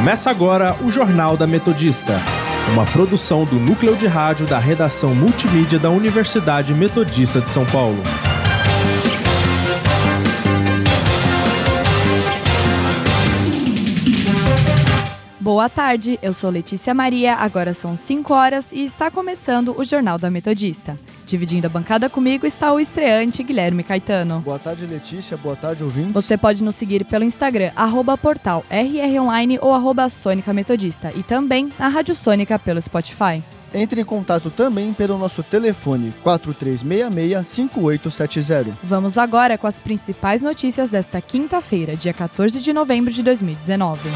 Começa agora o Jornal da Metodista, uma produção do núcleo de rádio da redação multimídia da Universidade Metodista de São Paulo. Boa tarde, eu sou Letícia Maria, agora são 5 horas e está começando o Jornal da Metodista. Dividindo a bancada comigo está o estreante Guilherme Caetano. Boa tarde, Letícia. Boa tarde, ouvintes. Você pode nos seguir pelo Instagram, arroba portal RROnline ou arroba Sônica Metodista e também na Rádio Sônica pelo Spotify. Entre em contato também pelo nosso telefone 4366-5870. Vamos agora com as principais notícias desta quinta-feira, dia 14 de novembro de 2019.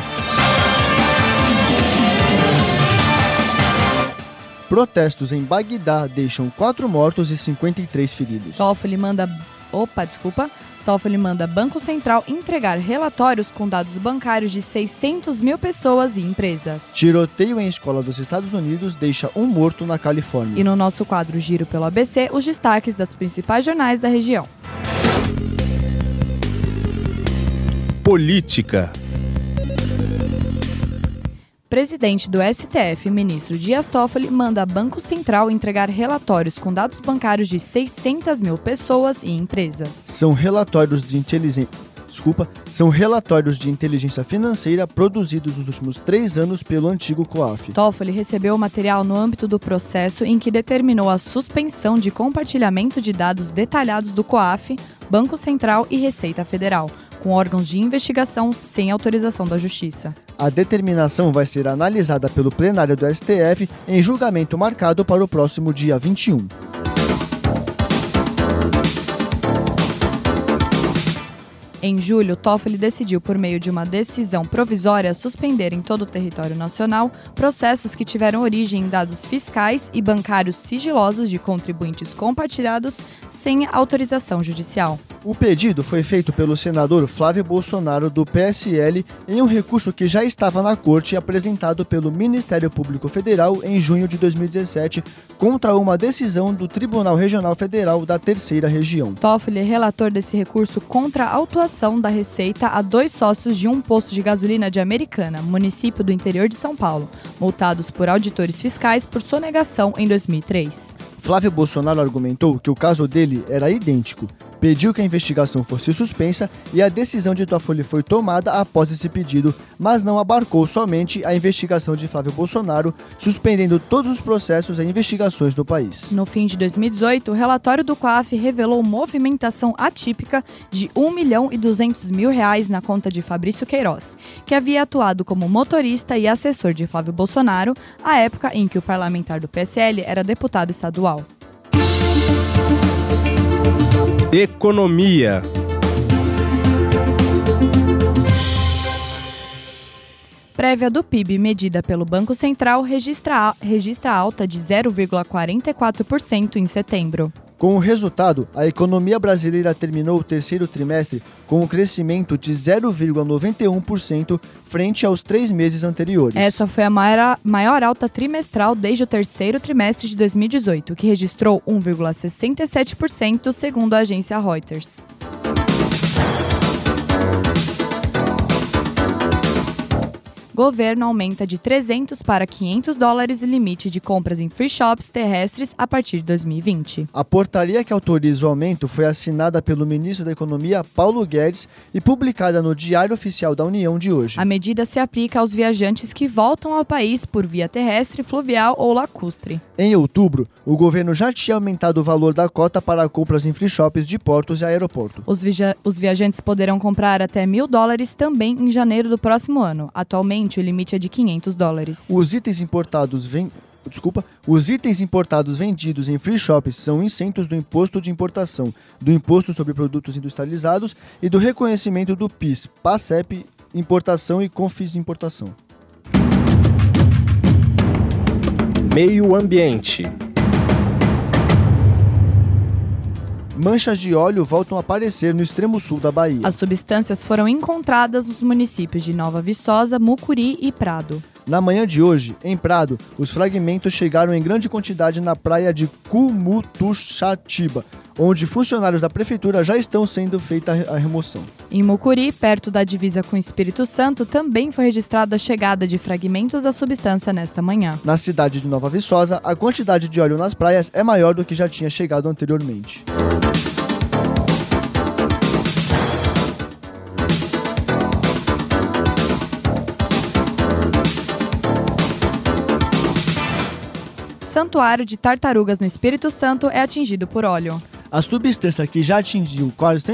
Protestos em Bagdá deixam 4 mortos e 53 feridos. Toffoli manda. Opa, desculpa. Toffoli manda Banco Central entregar relatórios com dados bancários de 600 mil pessoas e empresas. Tiroteio em escola dos Estados Unidos deixa um morto na Califórnia. E no nosso quadro Giro pelo ABC, os destaques das principais jornais da região. Política. Presidente do STF, ministro Dias Toffoli, manda Banco Central entregar relatórios com dados bancários de 600 mil pessoas e empresas. São relatórios de inteligência. Desculpa, são relatórios de inteligência financeira produzidos nos últimos três anos pelo antigo COAF. Toffoli recebeu o material no âmbito do processo em que determinou a suspensão de compartilhamento de dados detalhados do COAF, Banco Central e Receita Federal, com órgãos de investigação sem autorização da Justiça. A determinação vai ser analisada pelo plenário do STF em julgamento marcado para o próximo dia 21. Em julho, Toffoli decidiu, por meio de uma decisão provisória, suspender em todo o território nacional processos que tiveram origem em dados fiscais e bancários sigilosos de contribuintes compartilhados sem autorização judicial. O pedido foi feito pelo senador Flávio Bolsonaro do PSL em um recurso que já estava na corte apresentado pelo Ministério Público Federal em junho de 2017 contra uma decisão do Tribunal Regional Federal da Terceira Região. Toffoli é relator desse recurso contra a autuação da Receita a dois sócios de um posto de gasolina de Americana, município do interior de São Paulo, multados por auditores fiscais por sonegação em 2003. Flávio Bolsonaro argumentou que o caso dele era idêntico, pediu que a investigação fosse suspensa e a decisão de Toffoli foi tomada após esse pedido, mas não abarcou somente a investigação de Flávio Bolsonaro, suspendendo todos os processos e investigações do país. No fim de 2018, o relatório do COAF revelou movimentação atípica de 1 milhão e 200 mil reais na conta de Fabrício Queiroz, que havia atuado como motorista e assessor de Flávio Bolsonaro, à época em que o parlamentar do PSL era deputado estadual. Economia. Prévia do PIB medida pelo Banco Central registra, alta de 0,44% em setembro. Com o resultado, a economia brasileira terminou o terceiro trimestre com um crescimento de 0,91% frente aos três meses anteriores. Essa foi a maior, maior alta trimestral desde o terceiro trimestre de 2018, que registrou 1,67%, segundo a agência Reuters. Governo aumenta de 300 para 500 dólares o limite de compras em free shops terrestres a partir de 2020. A portaria que autoriza o aumento foi assinada pelo ministro da Economia, Paulo Guedes, e publicada no Diário Oficial da União de hoje. A medida se aplica aos viajantes que voltam ao país por via terrestre, fluvial ou lacustre. Em outubro, o governo já tinha aumentado o valor da cota para compras em free shops de portos e aeroportos. Os, via os viajantes poderão comprar até mil dólares também em janeiro do próximo ano. Atualmente, o limite é de 500 dólares. Os itens importados vêm Desculpa, os itens importados vendidos em free shops são isentos do imposto de importação, do imposto sobre produtos industrializados e do reconhecimento do PIS, PASEP, importação e CONFIS importação. Meio Ambiente. Manchas de óleo voltam a aparecer no extremo sul da Bahia. As substâncias foram encontradas nos municípios de Nova Viçosa, Mucuri e Prado. Na manhã de hoje, em Prado, os fragmentos chegaram em grande quantidade na praia de Cumutuxatiba, onde funcionários da prefeitura já estão sendo feita a remoção. Em Mucuri, perto da divisa com o Espírito Santo, também foi registrada a chegada de fragmentos da substância nesta manhã. Na cidade de Nova Viçosa, a quantidade de óleo nas praias é maior do que já tinha chegado anteriormente. Santuário de tartarugas no Espírito Santo é atingido por óleo. A substância que já atingiu quase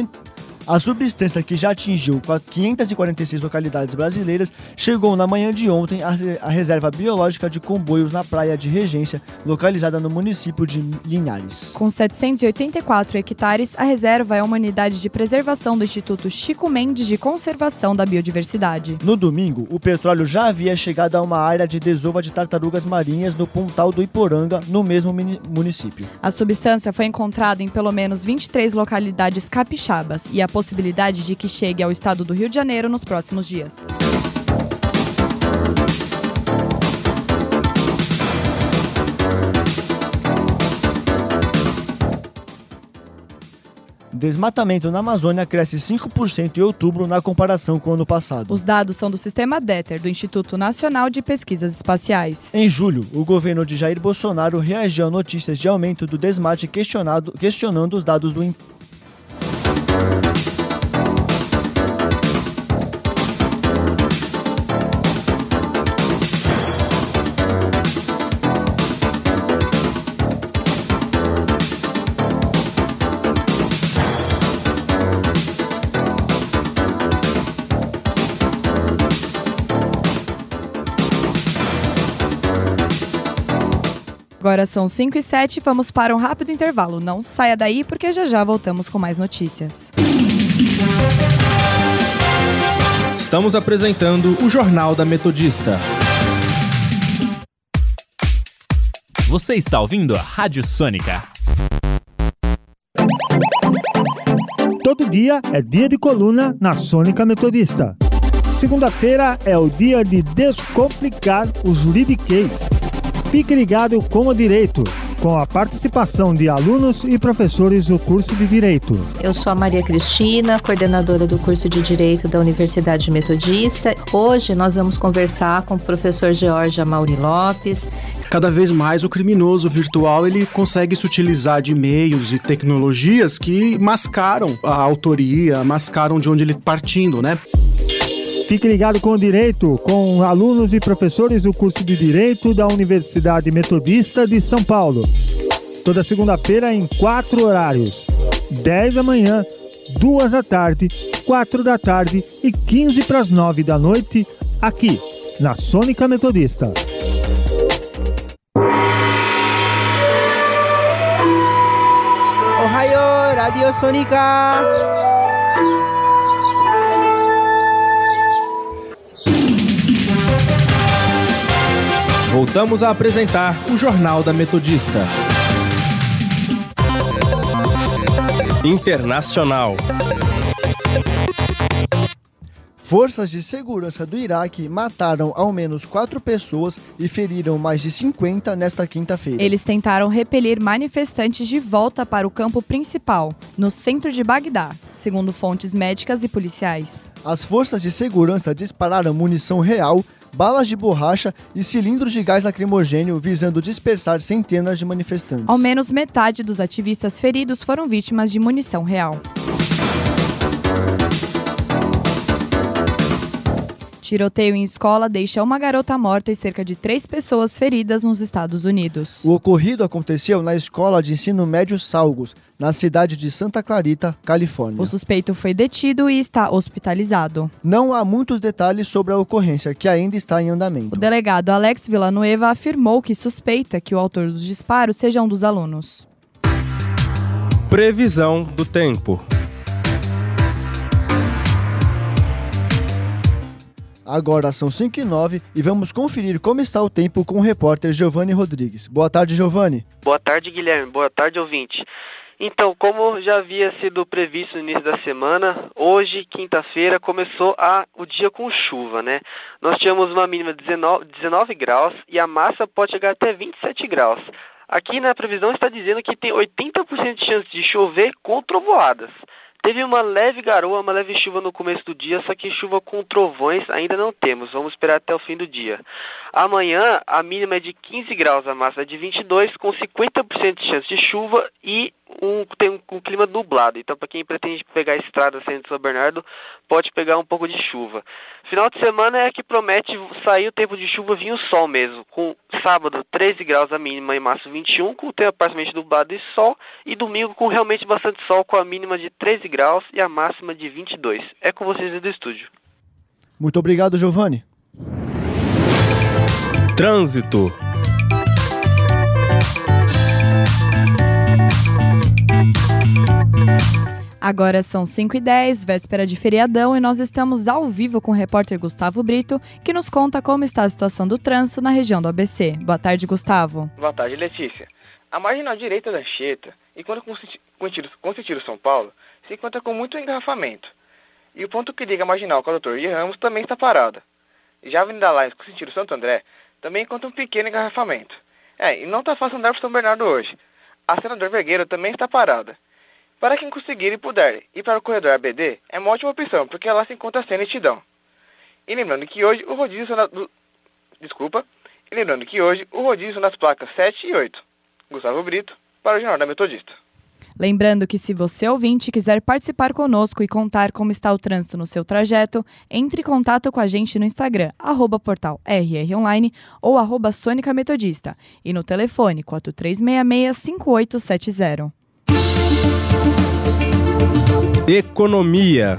a substância que já atingiu 546 localidades brasileiras chegou na manhã de ontem à reserva biológica de Comboios na praia de Regência, localizada no município de Linhares. Com 784 hectares, a reserva é uma unidade de preservação do Instituto Chico Mendes de Conservação da Biodiversidade. No domingo, o petróleo já havia chegado a uma área de desova de tartarugas marinhas no Pontal do Iporanga, no mesmo município. A substância foi encontrada em pelo menos 23 localidades capixabas e a possibilidade de que chegue ao estado do Rio de Janeiro nos próximos dias. Desmatamento na Amazônia cresce 5% em outubro na comparação com o ano passado. Os dados são do sistema DETER, do Instituto Nacional de Pesquisas Espaciais. Em julho, o governo de Jair Bolsonaro reagiu a notícias de aumento do desmate questionando os dados do Agora são 5 e 7, vamos para um rápido intervalo. Não saia daí porque já já voltamos com mais notícias. Estamos apresentando o Jornal da Metodista. Você está ouvindo a Rádio Sônica. Todo dia é dia de coluna na Sônica Metodista. Segunda-feira é o dia de descomplicar o juridiquês Fique ligado com o Direito, com a participação de alunos e professores do curso de Direito. Eu sou a Maria Cristina, coordenadora do curso de Direito da Universidade Metodista. Hoje nós vamos conversar com o professor George Amauri Lopes. Cada vez mais o criminoso virtual ele consegue se utilizar de meios e tecnologias que mascaram a autoria, mascaram de onde ele está partindo, né? Fique ligado com o Direito, com alunos e professores do curso de Direito da Universidade Metodista de São Paulo. Toda segunda-feira em quatro horários: 10 da manhã, 2 da tarde, 4 da tarde e 15 para as 9 da noite, aqui na Sônica Metodista. Ohio, Radio Sônica! Voltamos a apresentar o Jornal da Metodista. Internacional. Forças de segurança do Iraque mataram ao menos quatro pessoas e feriram mais de 50 nesta quinta-feira. Eles tentaram repelir manifestantes de volta para o campo principal, no centro de Bagdá, segundo fontes médicas e policiais. As forças de segurança dispararam munição real balas de borracha e cilindros de gás lacrimogênio visando dispersar centenas de manifestantes. Ao menos metade dos ativistas feridos foram vítimas de munição real. Tiroteio em escola deixa uma garota morta e cerca de três pessoas feridas nos Estados Unidos. O ocorrido aconteceu na escola de ensino médio Salgos, na cidade de Santa Clarita, Califórnia. O suspeito foi detido e está hospitalizado. Não há muitos detalhes sobre a ocorrência, que ainda está em andamento. O delegado Alex Villanueva afirmou que suspeita que o autor dos disparos seja um dos alunos. Previsão do tempo. Agora são 5 e 9 e vamos conferir como está o tempo com o repórter Giovanni Rodrigues. Boa tarde, Giovanni. Boa tarde, Guilherme. Boa tarde, ouvinte. Então, como já havia sido previsto no início da semana, hoje, quinta-feira, começou a, o dia com chuva, né? Nós tínhamos uma mínima de 19, 19 graus e a massa pode chegar até 27 graus. Aqui na previsão está dizendo que tem 80% de chance de chover com trovoadas. Teve uma leve garoa, uma leve chuva no começo do dia, só que chuva com trovões ainda não temos. Vamos esperar até o fim do dia. Amanhã a mínima é de 15 graus, a máxima é de 22, com 50% de chance de chuva e um, tem um, um clima nublado. Então, para quem pretende pegar a estrada de São Bernardo, pode pegar um pouco de chuva. Final de semana é que promete sair o tempo de chuva vir o sol mesmo. Com sábado 13 graus a mínima e máximo 21, com o tempo parcialmente nublado e sol. E domingo com realmente bastante sol, com a mínima de 13 graus e a máxima de 22. É com vocês do estúdio. Muito obrigado, Giovanni. Trânsito. Agora são 5 e 10 véspera de feriadão, e nós estamos ao vivo com o repórter Gustavo Brito, que nos conta como está a situação do trânsito na região do ABC. Boa tarde, Gustavo. Boa tarde, Letícia. A marginal direita da Anchieta, enquanto com com sentido São Paulo, se encontra com muito engarrafamento. E o ponto que liga a marginal com a Doutor Ramos também está parada. Já a Avenida Lines com sentido Santo André também encontra um pequeno engarrafamento. É, e não está fácil andar por São Bernardo hoje. A Senador Vergueiro também está parada. Para quem conseguir e puder ir para o corredor ABD, é uma ótima opção, porque lá se encontra sem nitidão. E lembrando que hoje o rodízio na... Desculpa. E lembrando que hoje o rodízio nas placas 7 e 8. Gustavo Brito, para o Jornal da Metodista. Lembrando que se você ouvinte quiser participar conosco e contar como está o trânsito no seu trajeto, entre em contato com a gente no Instagram, arroba portal rronline ou arroba Sônica Metodista e no telefone 4366-5870. Economia.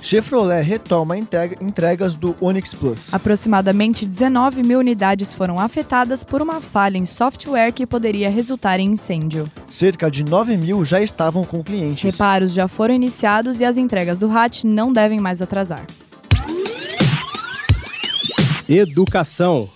Chevrolet retoma entregas do Onix Plus. Aproximadamente 19 mil unidades foram afetadas por uma falha em software que poderia resultar em incêndio. Cerca de 9 mil já estavam com clientes. Reparos já foram iniciados e as entregas do RAT não devem mais atrasar. Educação.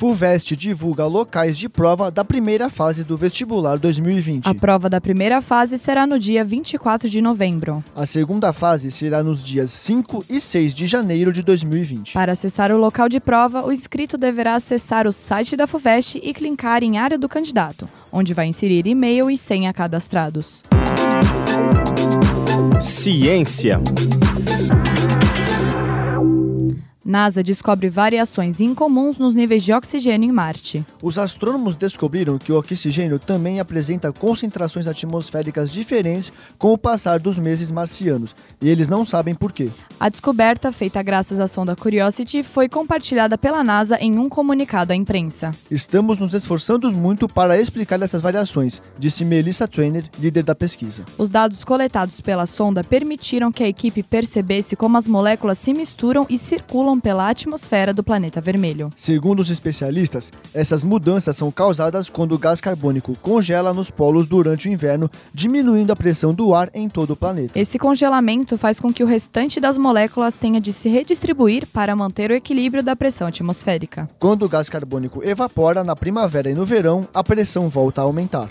FUVEST divulga locais de prova da primeira fase do vestibular 2020. A prova da primeira fase será no dia 24 de novembro. A segunda fase será nos dias 5 e 6 de janeiro de 2020. Para acessar o local de prova, o inscrito deverá acessar o site da FUVEST e clicar em área do candidato, onde vai inserir e-mail e senha cadastrados. Ciência. NASA descobre variações incomuns nos níveis de oxigênio em Marte. Os astrônomos descobriram que o oxigênio também apresenta concentrações atmosféricas diferentes com o passar dos meses marcianos, e eles não sabem por quê. A descoberta, feita graças à sonda Curiosity, foi compartilhada pela NASA em um comunicado à imprensa. Estamos nos esforçando muito para explicar essas variações, disse Melissa Trainer, líder da pesquisa. Os dados coletados pela sonda permitiram que a equipe percebesse como as moléculas se misturam e circulam pela atmosfera do planeta vermelho. Segundo os especialistas, essas mudanças são causadas quando o gás carbônico congela nos polos durante o inverno, diminuindo a pressão do ar em todo o planeta. Esse congelamento faz com que o restante das moléculas tenha de se redistribuir para manter o equilíbrio da pressão atmosférica. Quando o gás carbônico evapora na primavera e no verão, a pressão volta a aumentar.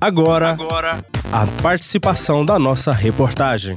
Agora, Agora. a participação da nossa reportagem.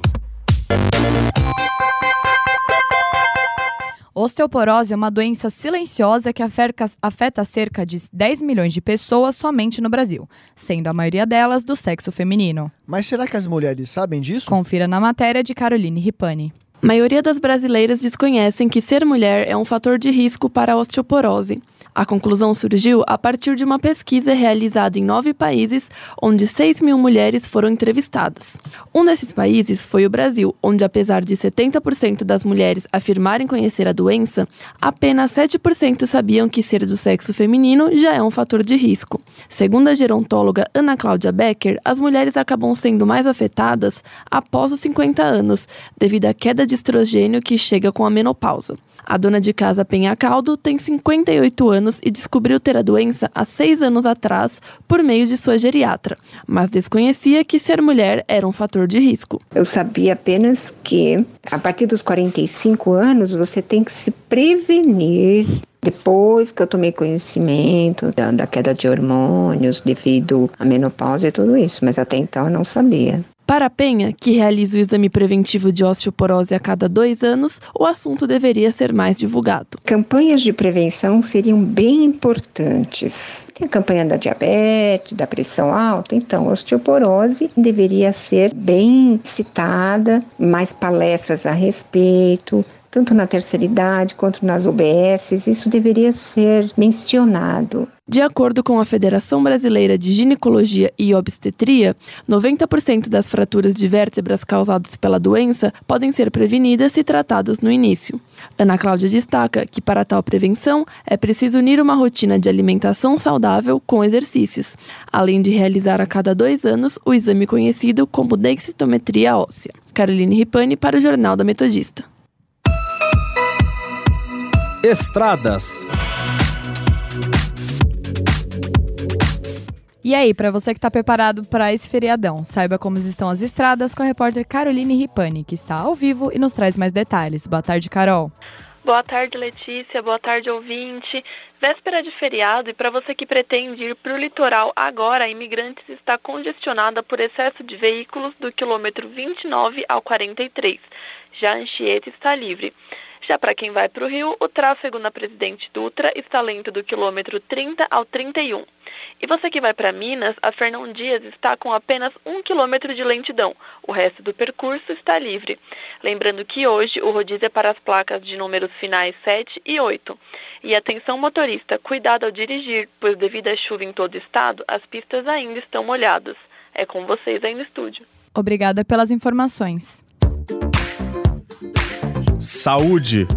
Osteoporose é uma doença silenciosa que afeta cerca de 10 milhões de pessoas somente no Brasil, sendo a maioria delas do sexo feminino. Mas será que as mulheres sabem disso? Confira na matéria de Caroline Ripani. A maioria das brasileiras desconhecem que ser mulher é um fator de risco para a osteoporose. A conclusão surgiu a partir de uma pesquisa realizada em nove países, onde 6 mil mulheres foram entrevistadas. Um desses países foi o Brasil, onde, apesar de 70% das mulheres afirmarem conhecer a doença, apenas 7% sabiam que ser do sexo feminino já é um fator de risco. Segundo a gerontóloga Ana Cláudia Becker, as mulheres acabam sendo mais afetadas após os 50 anos, devido à queda de estrogênio que chega com a menopausa. A dona de casa Penha Caldo tem 58 anos e descobriu ter a doença há seis anos atrás por meio de sua geriatra, mas desconhecia que ser mulher era um fator de risco. Eu sabia apenas que a partir dos 45 anos você tem que se prevenir depois que eu tomei conhecimento da, da, queda de hormônios devido à menopausa e tudo isso, mas até então eu não sabia. Para a Penha, que realiza o exame preventivo de osteoporose a cada dois anos, o assunto deveria ser mais divulgado. Campanhas de prevenção seriam bem importantes. Tem a campanha da diabetes, da pressão alta, então a osteoporose deveria ser bem citada, mais palestras a respeito, tanto na terceira idade quanto nas UBSs, isso deveria ser mencionado. De acordo com a Federação Brasileira de Ginecologia e Obstetria, 90% das fraturas de vértebras causadas pela doença podem ser prevenidas se tratadas no início. Ana Cláudia destaca que, para tal prevenção, é preciso unir uma rotina de alimentação saudável com exercícios, além de realizar a cada dois anos o exame conhecido como densitometria óssea. Caroline Ripani para o Jornal da Metodista. Estradas. E aí, para você que está preparado para esse feriadão, saiba como estão as estradas com a repórter Caroline Ripani, que está ao vivo e nos traz mais detalhes. Boa tarde, Carol. Boa tarde, Letícia. Boa tarde, ouvinte. Véspera de feriado e para você que pretende ir para o litoral agora, a Imigrantes está congestionada por excesso de veículos do quilômetro 29 ao 43. Já Anchieta está livre. Já para quem vai para o Rio, o tráfego na Presidente Dutra está lento do quilômetro 30 ao 31. E você que vai para Minas, a Fernão Dias está com apenas um quilômetro de lentidão. O resto do percurso está livre. Lembrando que hoje o rodízio é para as placas de números finais 7 e 8. E atenção motorista, cuidado ao dirigir, pois devido à chuva em todo o estado, as pistas ainda estão molhadas. É com vocês aí no estúdio. Obrigada pelas informações. Saúde.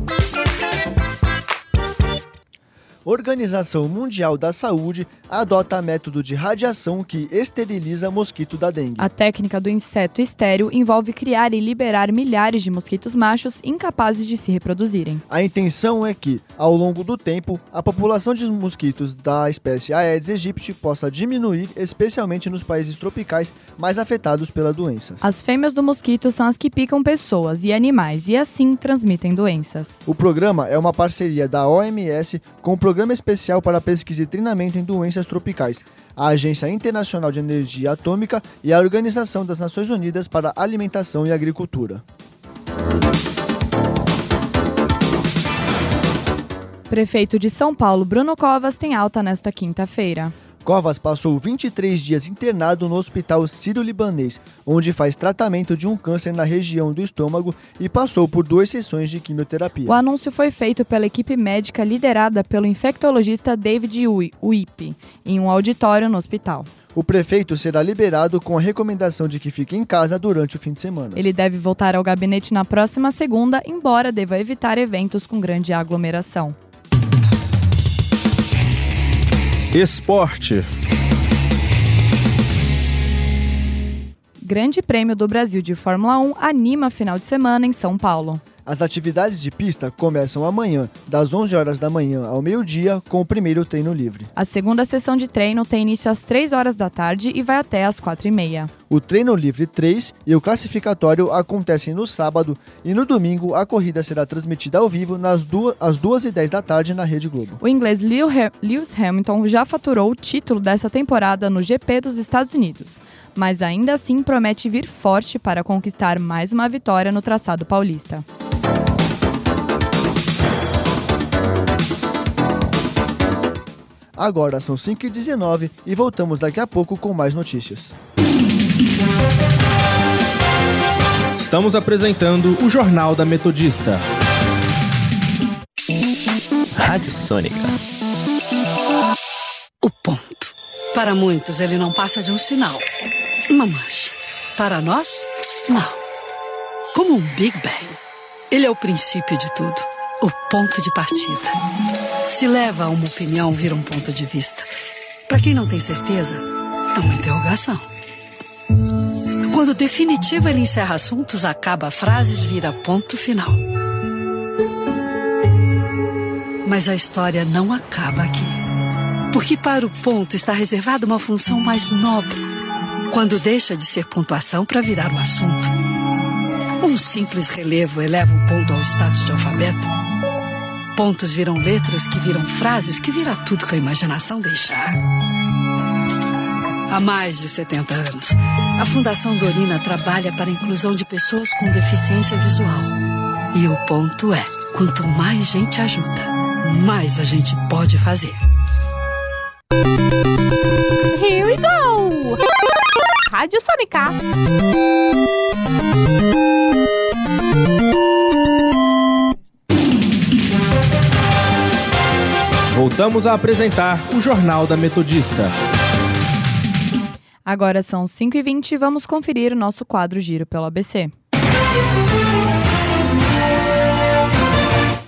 Organização Mundial da Saúde adota método de radiação que esteriliza mosquito da dengue. A técnica do inseto estéreo envolve criar e liberar milhares de mosquitos machos incapazes de se reproduzirem. A intenção é que, ao longo do tempo, a população de mosquitos da espécie Aedes aegypti possa diminuir, especialmente nos países tropicais mais afetados pela doença. As fêmeas do mosquito são as que picam pessoas e animais e assim transmitem doenças. O programa é uma parceria da OMS com o Programa Especial para Pesquisa e Treinamento em Doenças Tropicais, a Agência Internacional de Energia Atômica e a Organização das Nações Unidas para Alimentação e Agricultura. Prefeito de São Paulo, Bruno Covas, tem alta nesta quinta-feira. Covas passou 23 dias internado no Hospital Sírio-Libanês, onde faz tratamento de um câncer na região do estômago e passou por duas sessões de quimioterapia. O anúncio foi feito pela equipe médica liderada pelo infectologista David Uip, em um auditório no hospital. O prefeito será liberado com a recomendação de que fique em casa durante o fim de semana. Ele deve voltar ao gabinete na próxima segunda, embora deva evitar eventos com grande aglomeração. Esporte. Grande Prêmio do Brasil de Fórmula 1 anima final de semana em São Paulo. As atividades de pista começam amanhã, das 11 horas da manhã ao meio-dia, com o primeiro treino livre. A segunda sessão de treino tem início às 3 horas da tarde e vai até às 4 e meia. O treino livre 3 e o classificatório acontecem no sábado e no domingo a corrida será transmitida ao vivo nas duas, às 2 e 10 da tarde na Rede Globo. O inglês Lewis Hamilton já faturou o título dessa temporada no GP dos Estados Unidos, mas ainda assim promete vir forte para conquistar mais uma vitória no traçado paulista. Agora são 5h19 e voltamos daqui a pouco com mais notícias. Estamos apresentando o Jornal da Metodista. Rádio Sônica. O ponto. Para muitos, ele não passa de um sinal. Uma mancha. Para nós, não. Como um Big Bang. Ele é o princípio de tudo. O ponto de partida. Se leva a uma opinião, vira um ponto de vista. Para quem não tem certeza, é uma interrogação. Quando definitivo ele encerra assuntos, acaba frases, vira ponto final. Mas a história não acaba aqui. Porque para o ponto está reservada uma função mais nobre. Quando deixa de ser pontuação para virar o assunto. Um simples relevo eleva o ponto ao status de alfabeto. Pontos viram letras, que viram frases, que vira tudo que a imaginação deixar. Há mais de 70 anos, a Fundação Dorina trabalha para a inclusão de pessoas com deficiência visual. E o ponto é: quanto mais gente ajuda, mais a gente pode fazer. Rádio Sônica. Voltamos a apresentar o Jornal da Metodista. Agora são 5h20 e vamos conferir o nosso quadro Giro pelo ABC.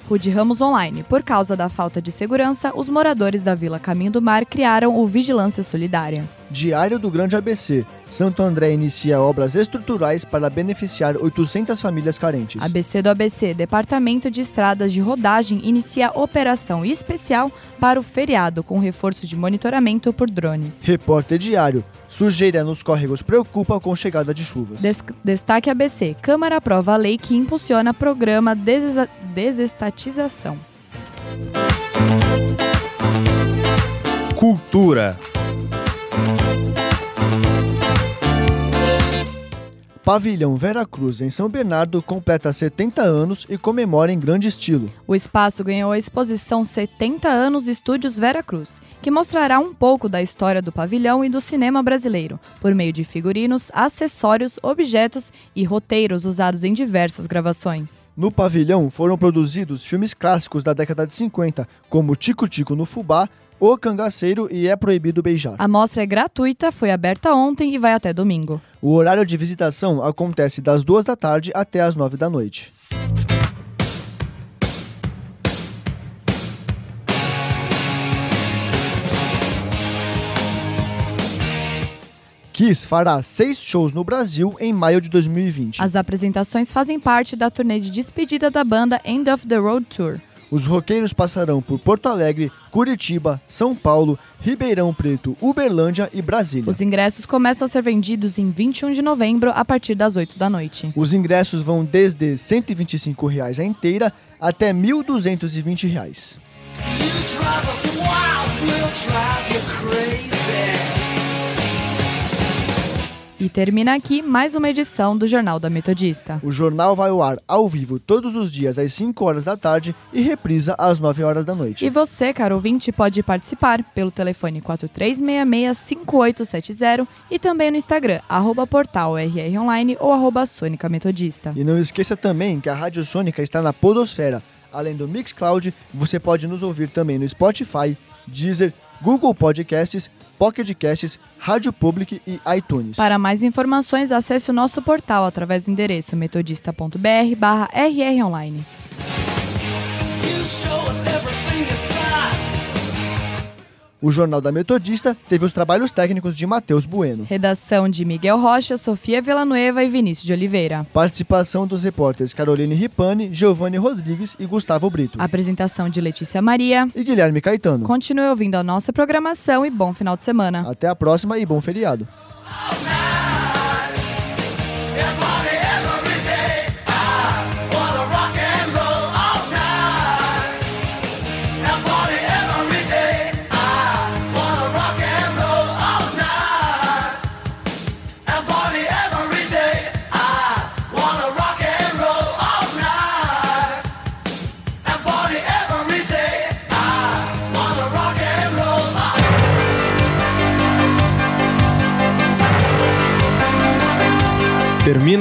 Rude Ramos Online. Por causa da falta de segurança, os moradores da Vila Caminho do Mar criaram o Vigilância Solidária. Diário do Grande ABC. Santo André inicia obras estruturais para beneficiar 800 famílias carentes. ABC do ABC, Departamento de Estradas de Rodagem, inicia operação especial para o feriado, com reforço de monitoramento por drones. Repórter Diário. Sujeira nos córregos preocupa com chegada de chuvas. Des destaque ABC. Câmara aprova a lei que impulsiona programa des desestatização. Cultura. Pavilhão Vera Cruz, em São Bernardo, completa 70 anos e comemora em grande estilo. O espaço ganhou a exposição 70 anos Estúdios Vera Cruz, que mostrará um pouco da história do pavilhão e do cinema brasileiro, por meio de figurinos, acessórios, objetos e roteiros usados em diversas gravações. No pavilhão foram produzidos filmes clássicos da década de 50, como Tico Tico no Fubá, o Cangaceiro e É Proibido Beijar. A mostra é gratuita, foi aberta ontem e vai até domingo. O horário de visitação acontece das duas da tarde até as nove da noite. Kiss fará seis shows no Brasil em maio de 2020. As apresentações fazem parte da turnê de despedida da banda End of the Road Tour. Os roqueiros passarão por Porto Alegre, Curitiba, São Paulo, Ribeirão Preto, Uberlândia e Brasília. Os ingressos começam a ser vendidos em 21 de novembro a partir das 8 da noite. Os ingressos vão desde 125 reais a inteira até 1.220 reais. E termina aqui mais uma edição do Jornal da Metodista. O jornal vai ao ar ao vivo todos os dias às 5 horas da tarde e reprisa às 9 horas da noite. E você, caro ouvinte, pode participar pelo telefone 4366-5870 e também no Instagram, arroba portal RR Online ou arroba Sônica Metodista. E não esqueça também que a Rádio Sônica está na Podosfera. Além do Mixcloud, você pode nos ouvir também no Spotify, Deezer, Google Podcasts, Pocket Casts, Rádio Public e iTunes. Para mais informações, acesse o nosso portal através do endereço metodista.br barra rronline. O Jornal da Metodista teve os trabalhos técnicos de Matheus Bueno. Redação de Miguel Rocha, Sofia Villanueva e Vinícius de Oliveira. Participação dos repórteres Caroline Ripani, Giovanni Rodrigues e Gustavo Brito. Apresentação de Letícia Maria e Guilherme Caetano. Continue ouvindo a nossa programação e bom final de semana. Até a próxima e bom feriado.